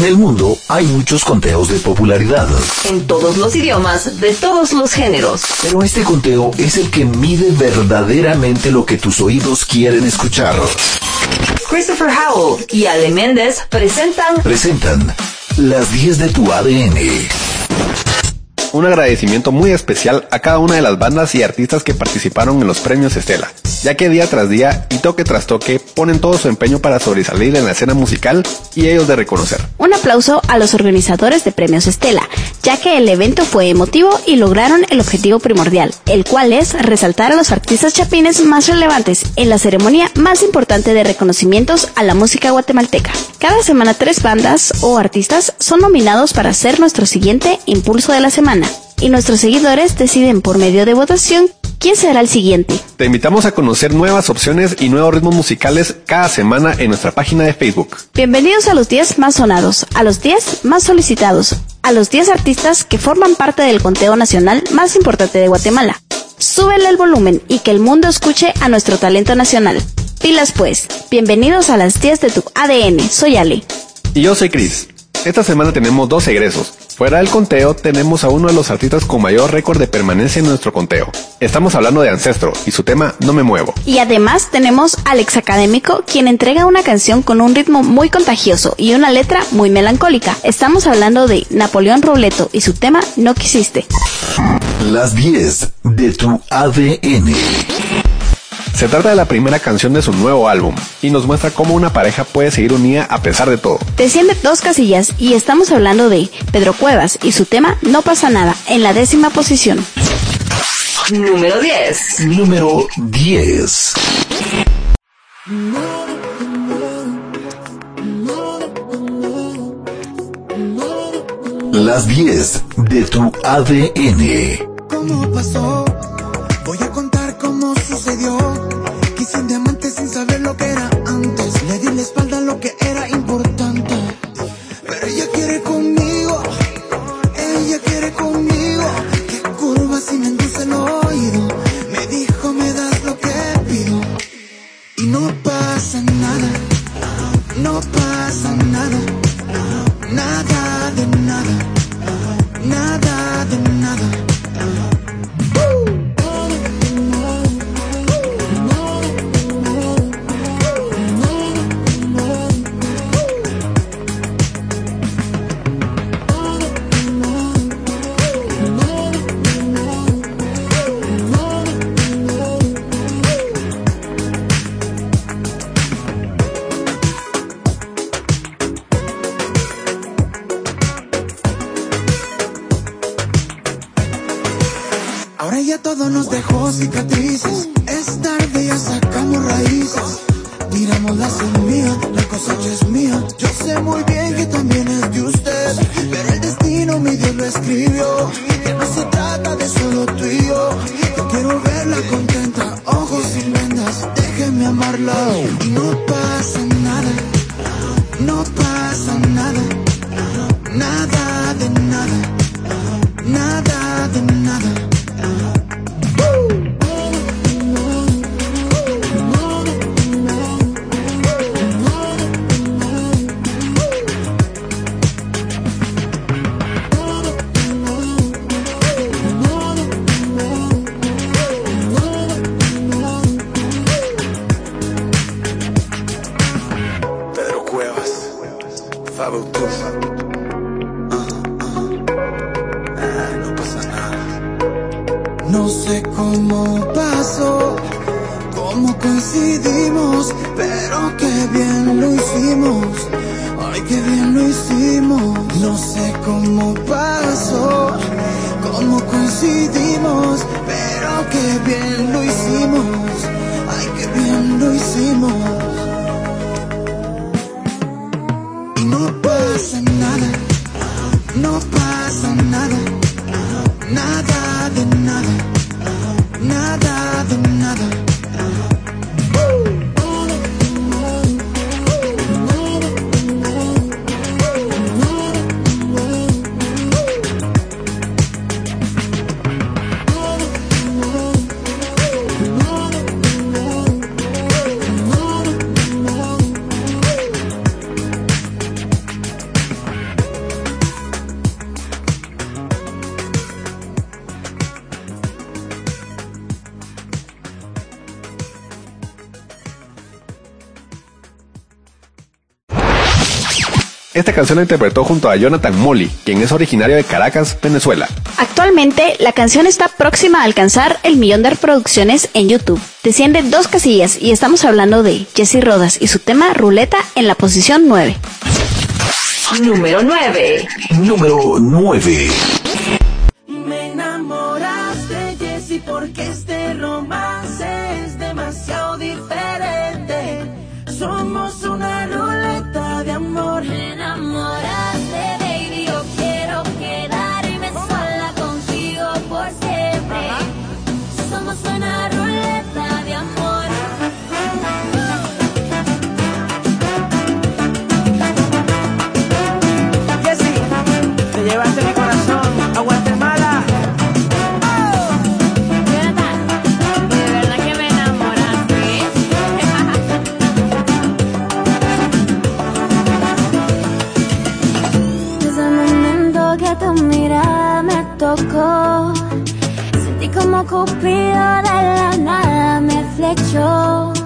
En el mundo hay muchos conteos de popularidad. En todos los idiomas, de todos los géneros. Pero este conteo es el que mide verdaderamente lo que tus oídos quieren escuchar. Christopher Howell y Ale Méndez presentan... Presentan las 10 de tu ADN un agradecimiento muy especial a cada una de las bandas y artistas que participaron en los premios Estela, ya que día tras día y toque tras toque ponen todo su empeño para sobresalir en la escena musical y ellos de reconocer. Un aplauso a los organizadores de premios Estela, ya que el evento fue emotivo y lograron el objetivo primordial, el cual es resaltar a los artistas chapines más relevantes en la ceremonia más importante de reconocimientos a la música guatemalteca. Cada semana tres bandas o artistas son nominados para ser nuestro siguiente impulso de la semana y nuestros seguidores deciden por medio de votación quién será el siguiente. Te invitamos a conocer nuevas opciones y nuevos ritmos musicales cada semana en nuestra página de Facebook. Bienvenidos a los 10 más sonados, a los 10 más solicitados, a los 10 artistas que forman parte del conteo nacional más importante de Guatemala. Súbele el volumen y que el mundo escuche a nuestro talento nacional. Pilas pues, bienvenidos a las 10 de tu ADN, soy Ale. Y yo soy Chris. Esta semana tenemos dos egresos. Fuera del conteo, tenemos a uno de los artistas con mayor récord de permanencia en nuestro conteo. Estamos hablando de Ancestro y su tema No me muevo. Y además tenemos al ex académico, quien entrega una canción con un ritmo muy contagioso y una letra muy melancólica. Estamos hablando de Napoleón Robleto y su tema No quisiste. Las 10 de tu ADN. Se trata de la primera canción de su nuevo álbum y nos muestra cómo una pareja puede seguir unida a pesar de todo. Desciende dos casillas y estamos hablando de Pedro Cuevas y su tema No pasa nada en la décima posición. Número 10. Número 10. Las 10 de tu ADN. ¿Cómo pasó? Sin diamantes Que no se trata de solo tú y quiero verla contenta, ojos sin vendas. Déjeme amarla. Y no pasa nada, no pasa nada. Nada de nada, nada. Esta canción la interpretó junto a Jonathan Molly, quien es originario de Caracas, Venezuela. Actualmente, la canción está próxima a alcanzar el millón de reproducciones en YouTube. Desciende dos casillas y estamos hablando de Jesse Rodas y su tema Ruleta en la posición 9. Número 9. Número 9. escupido de la nada me flechó.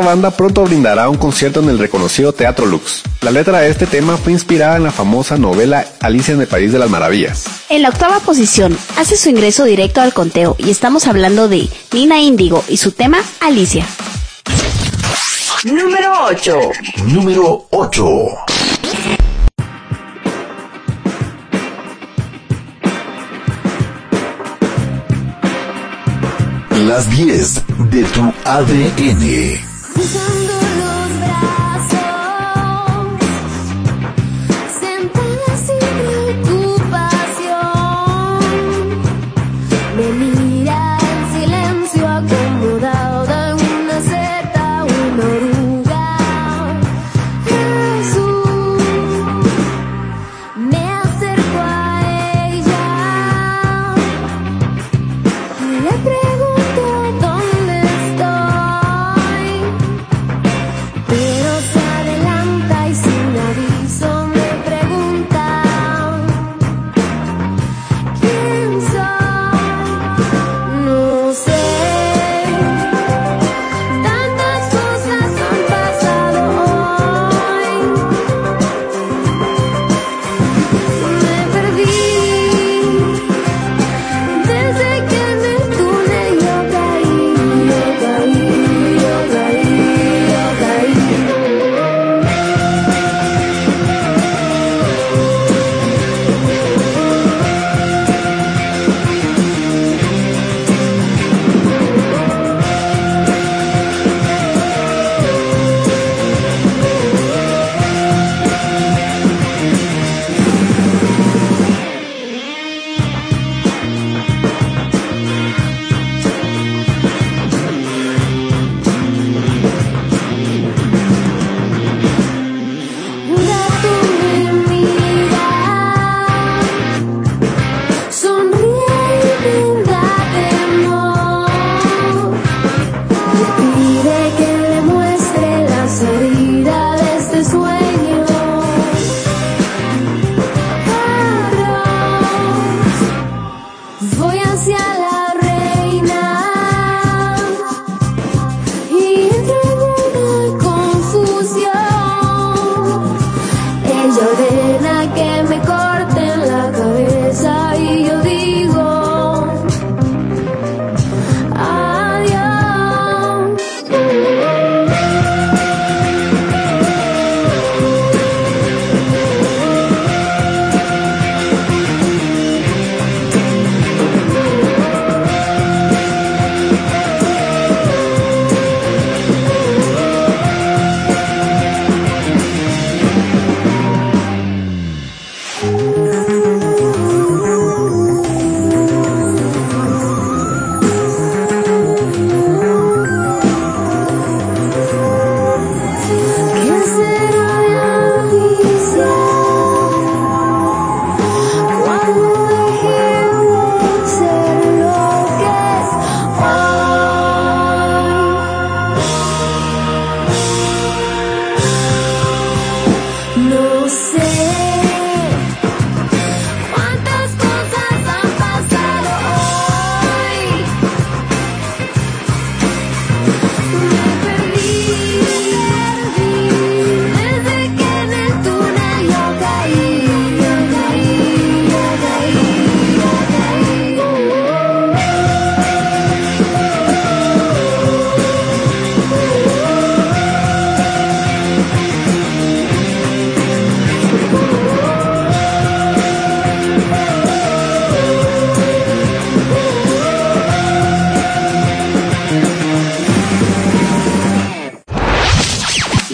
banda pronto brindará un concierto en el reconocido Teatro Lux. La letra de este tema fue inspirada en la famosa novela Alicia en el País de las Maravillas. En la octava posición hace su ingreso directo al conteo y estamos hablando de Nina Índigo y su tema Alicia. Número 8. Número 8. Las 10 de tu ADN. 세상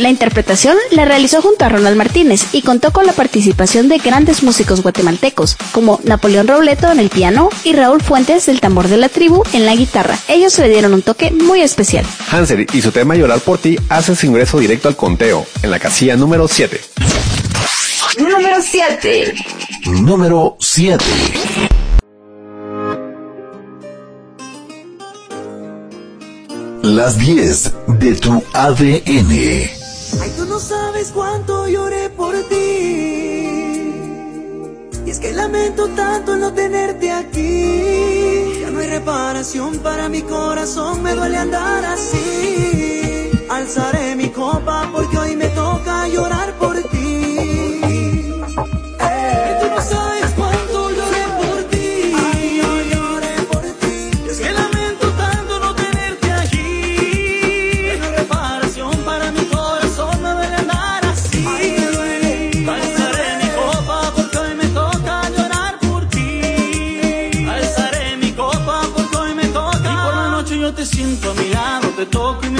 La interpretación la realizó junto a Ronald Martínez y contó con la participación de grandes músicos guatemaltecos como Napoleón Robleto en el piano y Raúl Fuentes del tambor de la tribu en la guitarra. Ellos le dieron un toque muy especial. Hanser y su tema Llorar por ti hace su ingreso directo al conteo, en la casilla número 7. Número 7. Número 7. Las 10 de tu ADN. Ay, tú no sabes cuánto lloré por ti. Y es que lamento tanto no tenerte aquí. Ya no hay reparación para mi corazón, me duele andar así. Alzaré mi copa porque hoy me toca llorar por ti.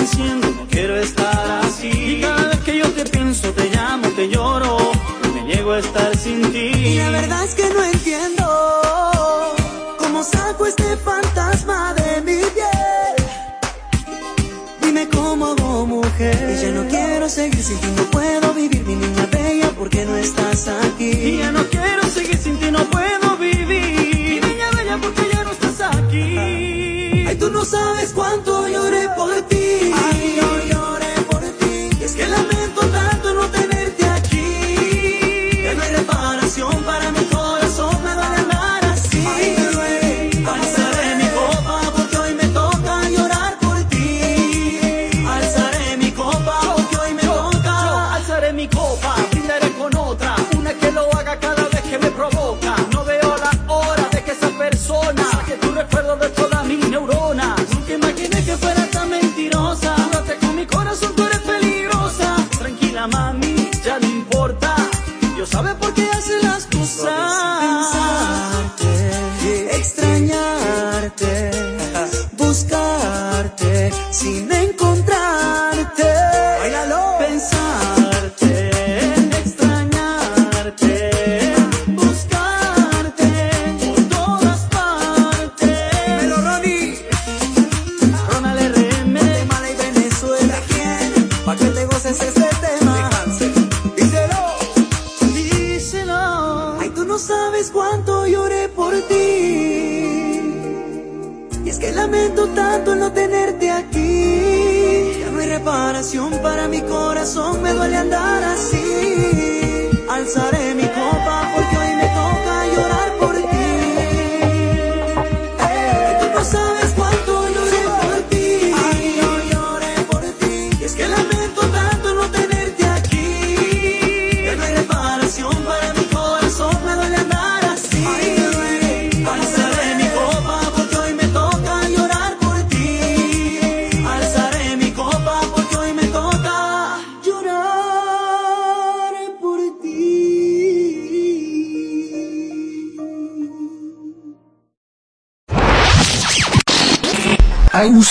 Enciendo. No quiero estar así. Y cada vez que yo te pienso, te llamo, te lloro. Me niego a estar sin ti. Y la verdad es que no entiendo cómo saco este fantasma de mi piel. Dime cómo hago mujer. Y ya no quiero seguir sin ti, no puedo vivir mi niña bella porque no estás aquí. Y ya no quiero seguir sin ti, no puedo vivir. Mi niña bella porque ya no estás aquí. Ay, tú no sabes cuánto lloré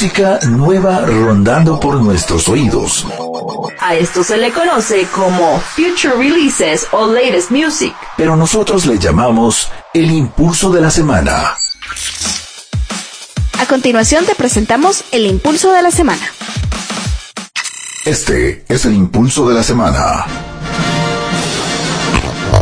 música nueva rondando por nuestros oídos. A esto se le conoce como Future Releases o Latest Music. pero nosotros le llamamos el impulso de la semana. A continuación te presentamos el impulso de la semana. Este es el impulso de la semana.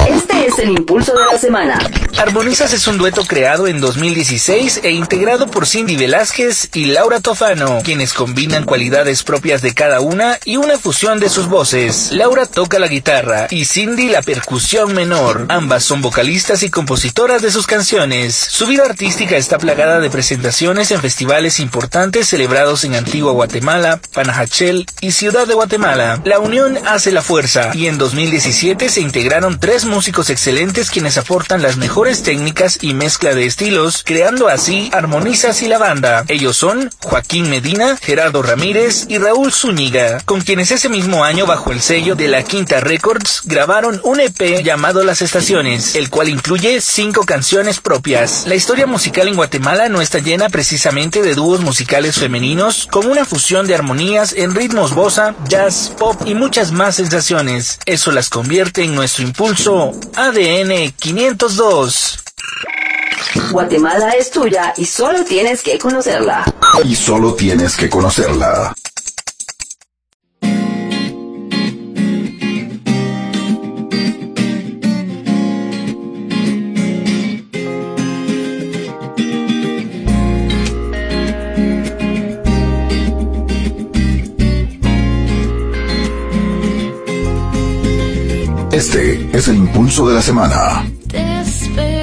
Este es el impulso de la semana. Armonizas es un dueto creado en 2016 e integrado por Cindy Velázquez y Laura Tofano, quienes combinan cualidades propias de cada una y una fusión de sus voces. Laura toca la guitarra y Cindy la percusión menor. Ambas son vocalistas y compositoras de sus canciones. Su vida artística está plagada de presentaciones en festivales importantes celebrados en Antigua Guatemala, Panajachel y Ciudad de Guatemala. La unión hace la fuerza y en 2017 se integraron tres músicos excelentes quienes aportan las mejores mejores técnicas y mezcla de estilos, creando así Armonizas y la banda. Ellos son Joaquín Medina, Gerardo Ramírez y Raúl Zúñiga, con quienes ese mismo año bajo el sello de la Quinta Records grabaron un EP llamado Las Estaciones, el cual incluye cinco canciones propias. La historia musical en Guatemala no está llena precisamente de dúos musicales femeninos, con una fusión de armonías en ritmos bossa, jazz, pop y muchas más sensaciones. Eso las convierte en nuestro impulso ADN 502. Guatemala es tuya y solo tienes que conocerla. Y solo tienes que conocerla. Este es el impulso de la semana. Te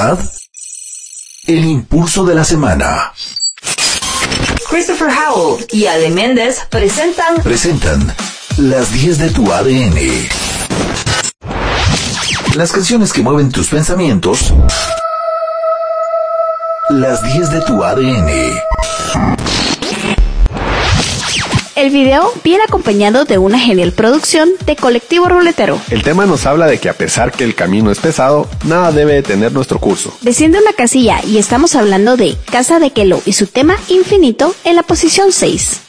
¿verdad? El impulso de la semana. Christopher Howell y Ale Méndez presentan Presentan las 10 de tu ADN. Las canciones que mueven tus pensamientos. Las 10 de tu ADN. El video viene acompañado de una genial producción de Colectivo Ruletero. El tema nos habla de que a pesar que el camino es pesado, nada debe detener nuestro curso. Desciende una casilla y estamos hablando de Casa de Kelo y su tema Infinito en la posición 6.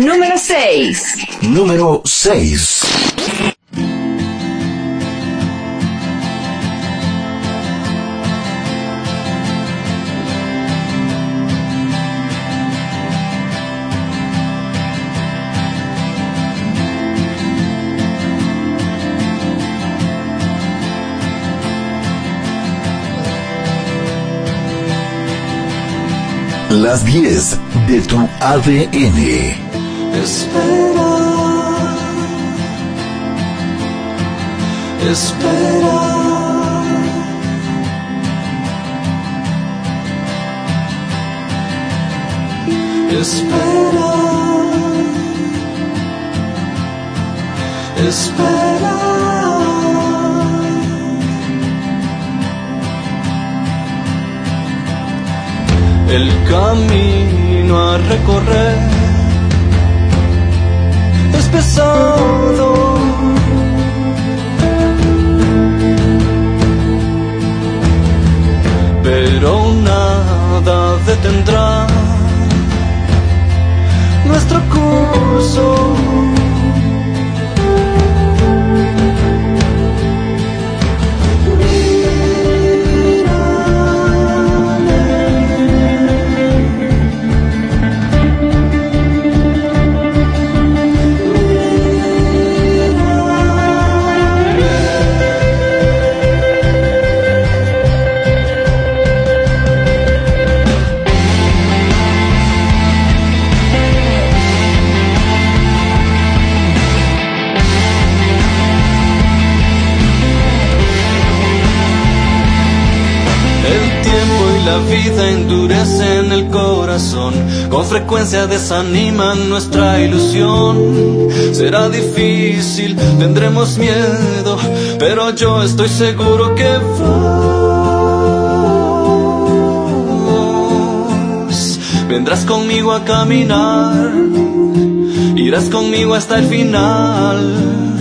número 6. Número 6. Las 10 de tu ADN. Espera, espera. Espera, espera. El camino a recorrer es pesado. Pero nada detendrá nuestro curso. La vida endurecen el corazón, con frecuencia desaniman nuestra ilusión. Será difícil, tendremos miedo, pero yo estoy seguro que vos vendrás conmigo a caminar, irás conmigo hasta el final.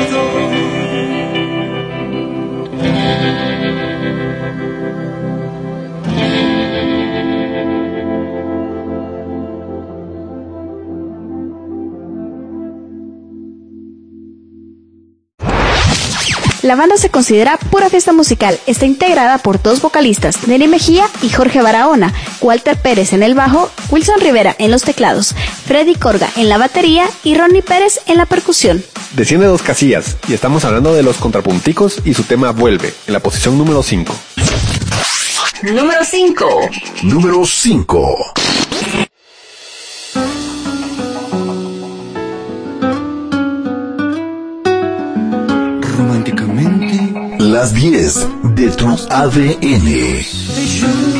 走。La banda se considera pura fiesta musical. Está integrada por dos vocalistas, Neri Mejía y Jorge Barahona, Walter Pérez en el bajo, Wilson Rivera en los teclados, Freddy Corga en la batería y Ronnie Pérez en la percusión. Desciende dos casillas y estamos hablando de los contrapunticos y su tema vuelve en la posición número 5. Número 5. Número 5. las 10 de tu ADN.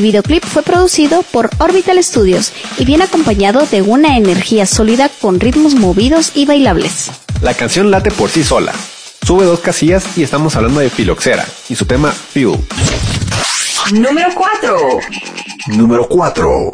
El videoclip fue producido por Orbital Studios y viene acompañado de una energía sólida con ritmos movidos y bailables. La canción late por sí sola. Sube dos casillas y estamos hablando de Filoxera y su tema Fuel. Número 4. Número 4.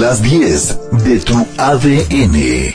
las 10 de tu ADN.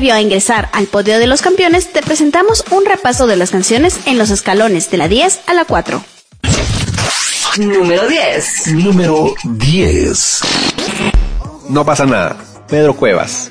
Previo a ingresar al podio de los campeones, te presentamos un repaso de las canciones en los escalones de la 10 a la 4. Número 10. Número 10. No pasa nada. Pedro Cuevas.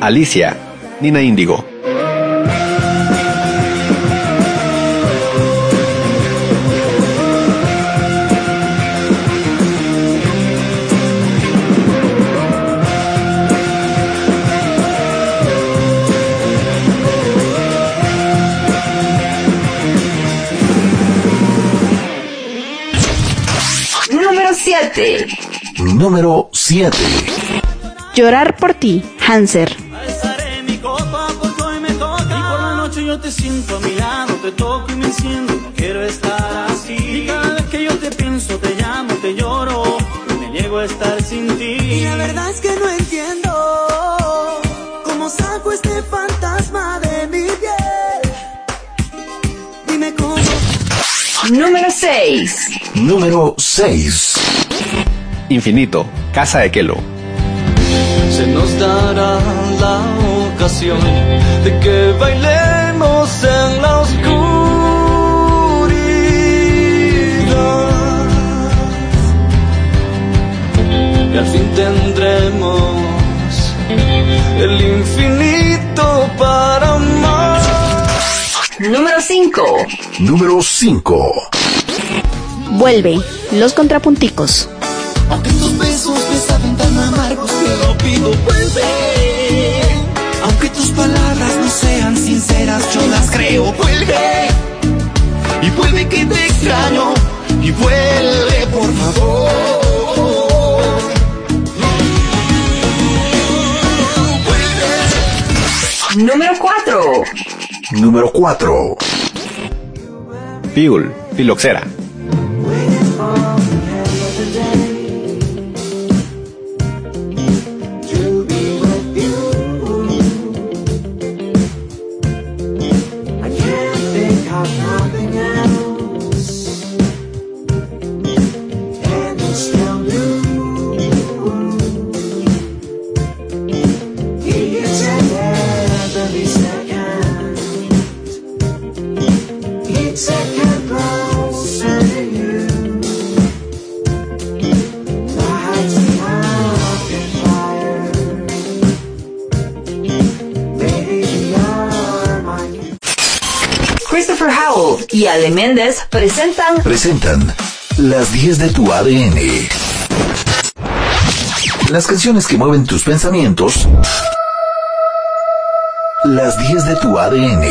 Alicia, Nina Índigo. Número 7. Llorar por ti, Hanser. Te siento a mi lado, te toco y me enciendo. No quiero estar así. Y cada vez que yo te pienso, te llamo, te lloro. Me niego a estar sin ti. Y la verdad es que no entiendo cómo saco este fantasma de mi piel. Dime cómo. Número 6. Número 6. Infinito, Casa de Kelo. Se nos dará la ocasión de que bailemos en la oscuridad. Y al fin tendremos el infinito para amar. Número 5. Número 5. Vuelve, los contrapunticos. Aunque tus besos Número 4. Fiul, Filoxera. Las 10 de tu ADN. Las canciones que mueven tus pensamientos. Las 10 de tu ADN.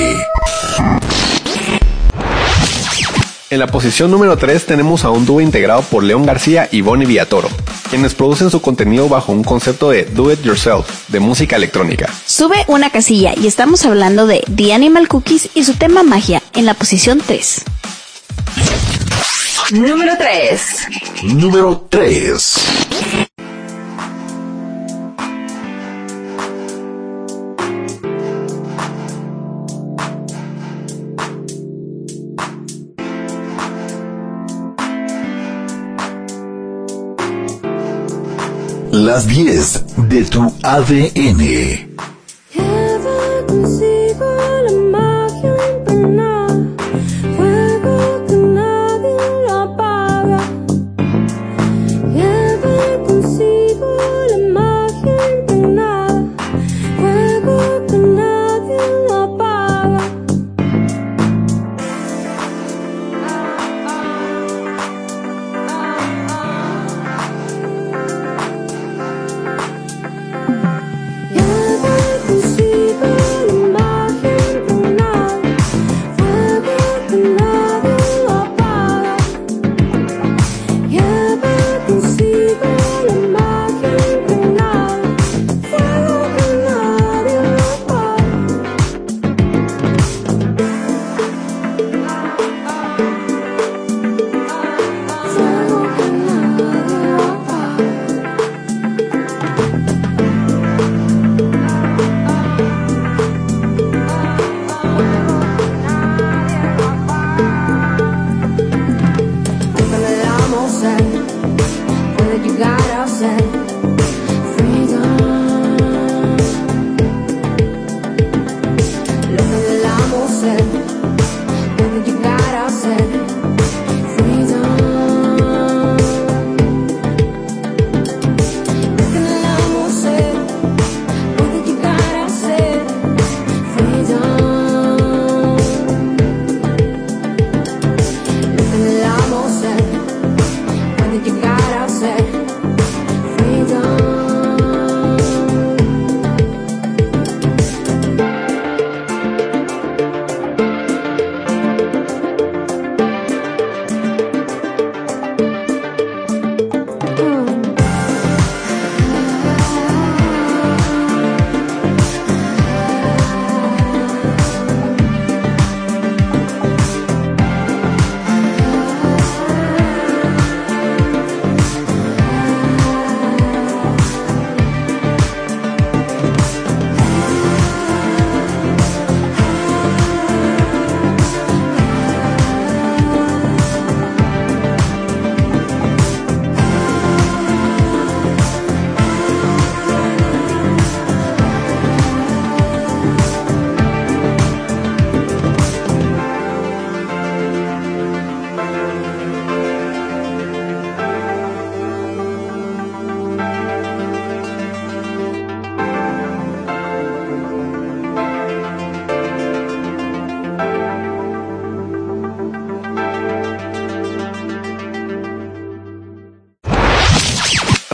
En la posición número 3 tenemos a un dúo integrado por León García y Bonnie Villatoro, quienes producen su contenido bajo un concepto de do it yourself, de música electrónica. Sube una casilla y estamos hablando de The Animal Cookies y su tema magia en la posición 3. Número 3. Número 3. Las 10 de tu ADN.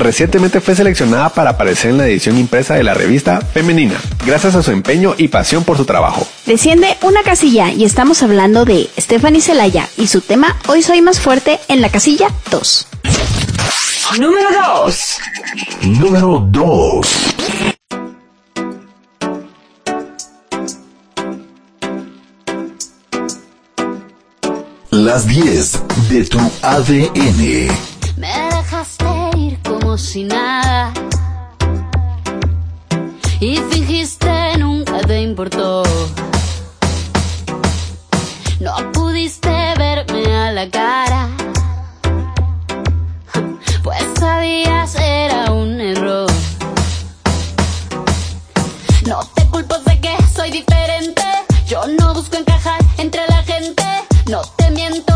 Recientemente fue seleccionada para aparecer en la edición impresa de la revista Femenina, gracias a su empeño y pasión por su trabajo. Desciende una casilla y estamos hablando de Stephanie Celaya y su tema Hoy soy más fuerte en la casilla 2. Número 2. Número 2. Las 10 de tu ADN. Como si nada. Y fingiste nunca te importó. No pudiste verme a la cara. Pues sabías era un error. No te culpo, sé que soy diferente. Yo no busco encajar entre la gente. No te miento,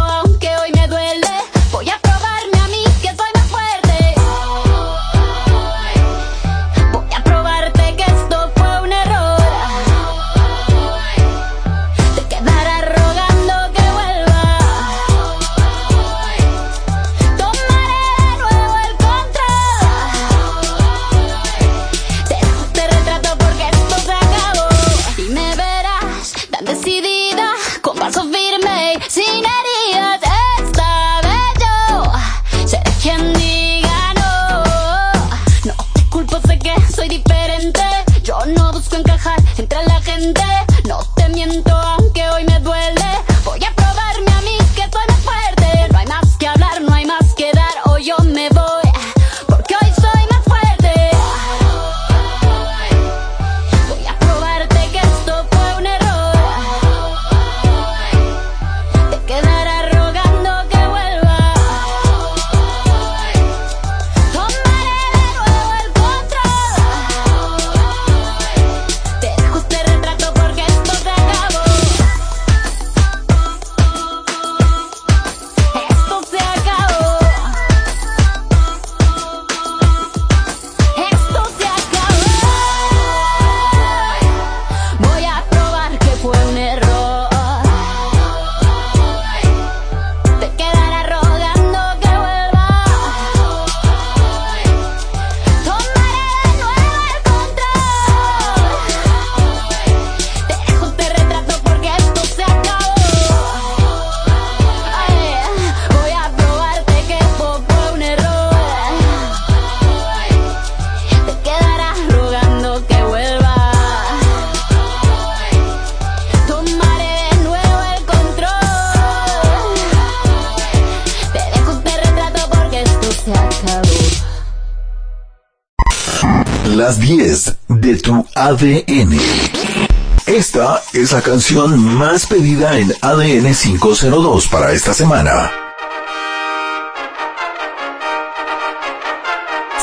canción más pedida en ADN 502 para esta semana.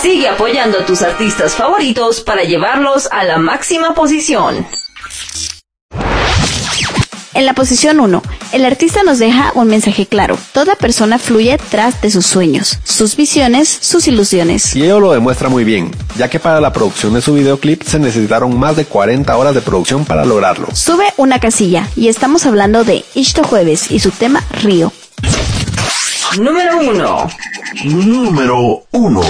Sigue apoyando a tus artistas favoritos para llevarlos a la máxima posición. En la posición 1, el artista nos deja un mensaje claro. Toda persona fluye tras de sus sueños, sus visiones, sus ilusiones. Y ello lo demuestra muy bien, ya que para la producción de su videoclip se necesitaron más de 40 horas de producción para lograrlo. Sube una casilla y estamos hablando de Ishto Jueves y su tema Río. Número 1. Número 1.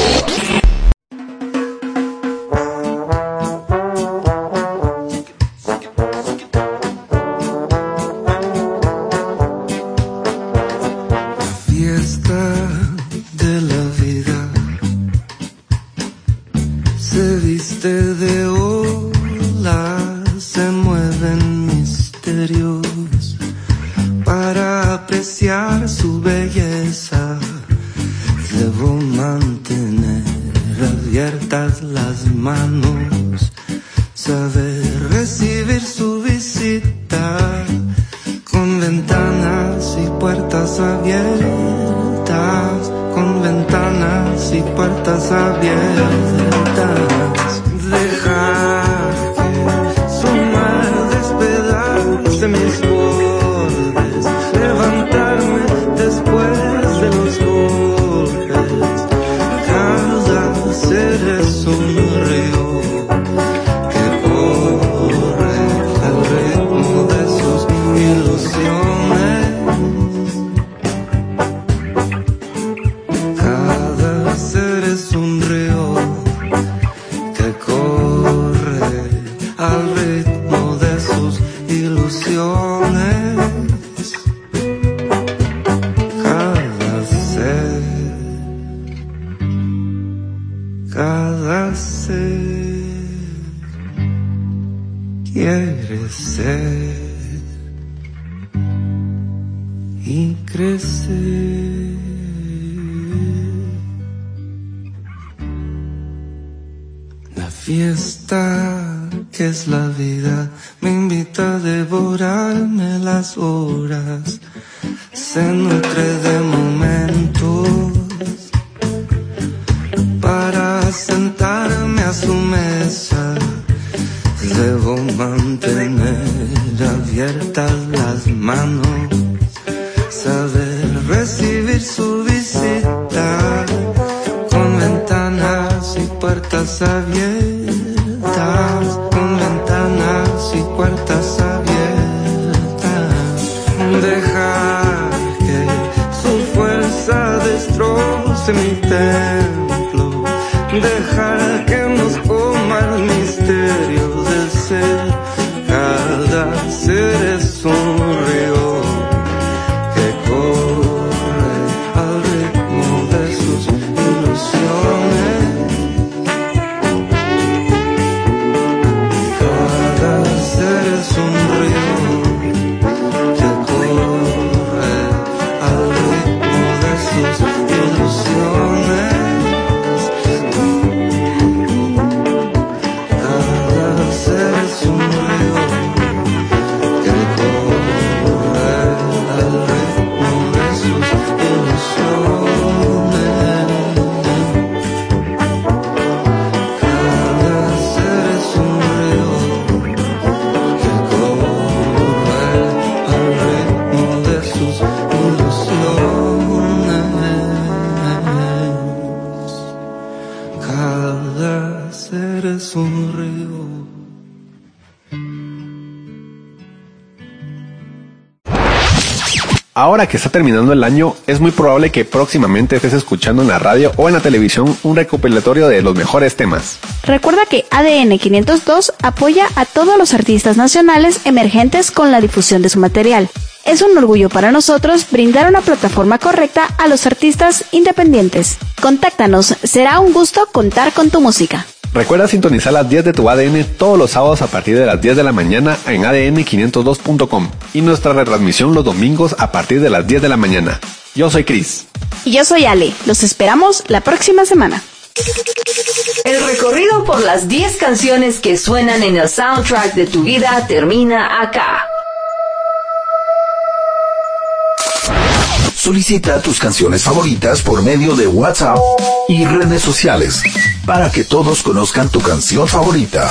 Ahora que está terminando el año, es muy probable que próximamente estés escuchando en la radio o en la televisión un recopilatorio de los mejores temas. Recuerda que ADN 502 apoya a todos los artistas nacionales emergentes con la difusión de su material. Es un orgullo para nosotros brindar una plataforma correcta a los artistas independientes. Contáctanos, será un gusto contar con tu música. Recuerda sintonizar las 10 de tu ADN todos los sábados a partir de las 10 de la mañana en adn502.com y nuestra retransmisión los domingos a partir de las 10 de la mañana. Yo soy Chris. Y yo soy Ale, los esperamos la próxima semana. El recorrido por las 10 canciones que suenan en el soundtrack de tu vida termina acá. Solicita tus canciones favoritas por medio de WhatsApp y redes sociales para que todos conozcan tu canción favorita.